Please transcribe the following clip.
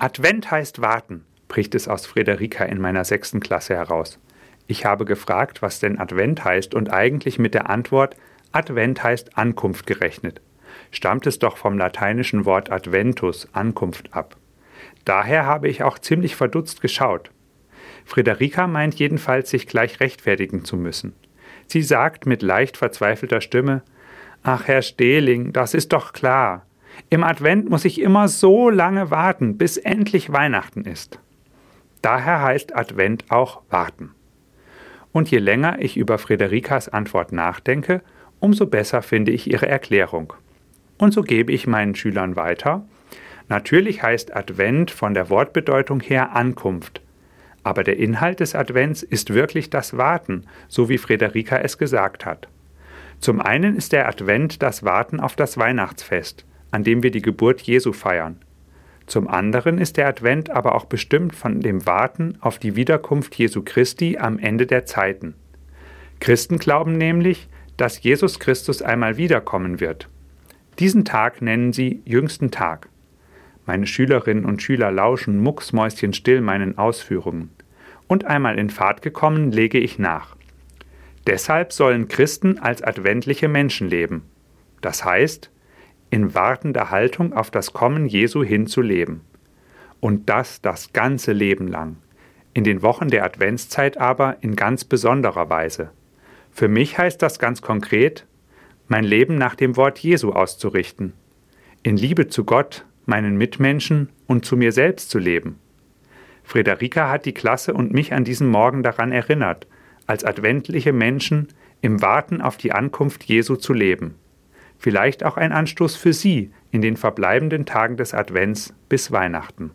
Advent heißt warten, bricht es aus Friederika in meiner sechsten Klasse heraus. Ich habe gefragt, was denn Advent heißt und eigentlich mit der Antwort Advent heißt Ankunft gerechnet. Stammt es doch vom lateinischen Wort Adventus, Ankunft ab. Daher habe ich auch ziemlich verdutzt geschaut. Friederika meint jedenfalls, sich gleich rechtfertigen zu müssen. Sie sagt mit leicht verzweifelter Stimme Ach, Herr Stehling, das ist doch klar. Im Advent muss ich immer so lange warten, bis endlich Weihnachten ist. Daher heißt Advent auch warten. Und je länger ich über Friederikas Antwort nachdenke, umso besser finde ich ihre Erklärung. Und so gebe ich meinen Schülern weiter. Natürlich heißt Advent von der Wortbedeutung her Ankunft. Aber der Inhalt des Advents ist wirklich das Warten, so wie Friederika es gesagt hat. Zum einen ist der Advent das Warten auf das Weihnachtsfest, an dem wir die Geburt Jesu feiern. Zum anderen ist der Advent aber auch bestimmt von dem Warten auf die Wiederkunft Jesu Christi am Ende der Zeiten. Christen glauben nämlich, dass Jesus Christus einmal wiederkommen wird. Diesen Tag nennen sie jüngsten Tag. Meine Schülerinnen und Schüler lauschen mucksmäuschenstill meinen Ausführungen. Und einmal in Fahrt gekommen, lege ich nach. Deshalb sollen Christen als adventliche Menschen leben. Das heißt, in wartender Haltung auf das Kommen Jesu hinzuleben. Und das das ganze Leben lang. In den Wochen der Adventszeit aber in ganz besonderer Weise. Für mich heißt das ganz konkret, mein Leben nach dem Wort Jesu auszurichten. In Liebe zu Gott, meinen Mitmenschen und zu mir selbst zu leben. Friederika hat die Klasse und mich an diesem Morgen daran erinnert, als adventliche Menschen im Warten auf die Ankunft Jesu zu leben vielleicht auch ein Anstoß für Sie in den verbleibenden Tagen des Advents bis Weihnachten.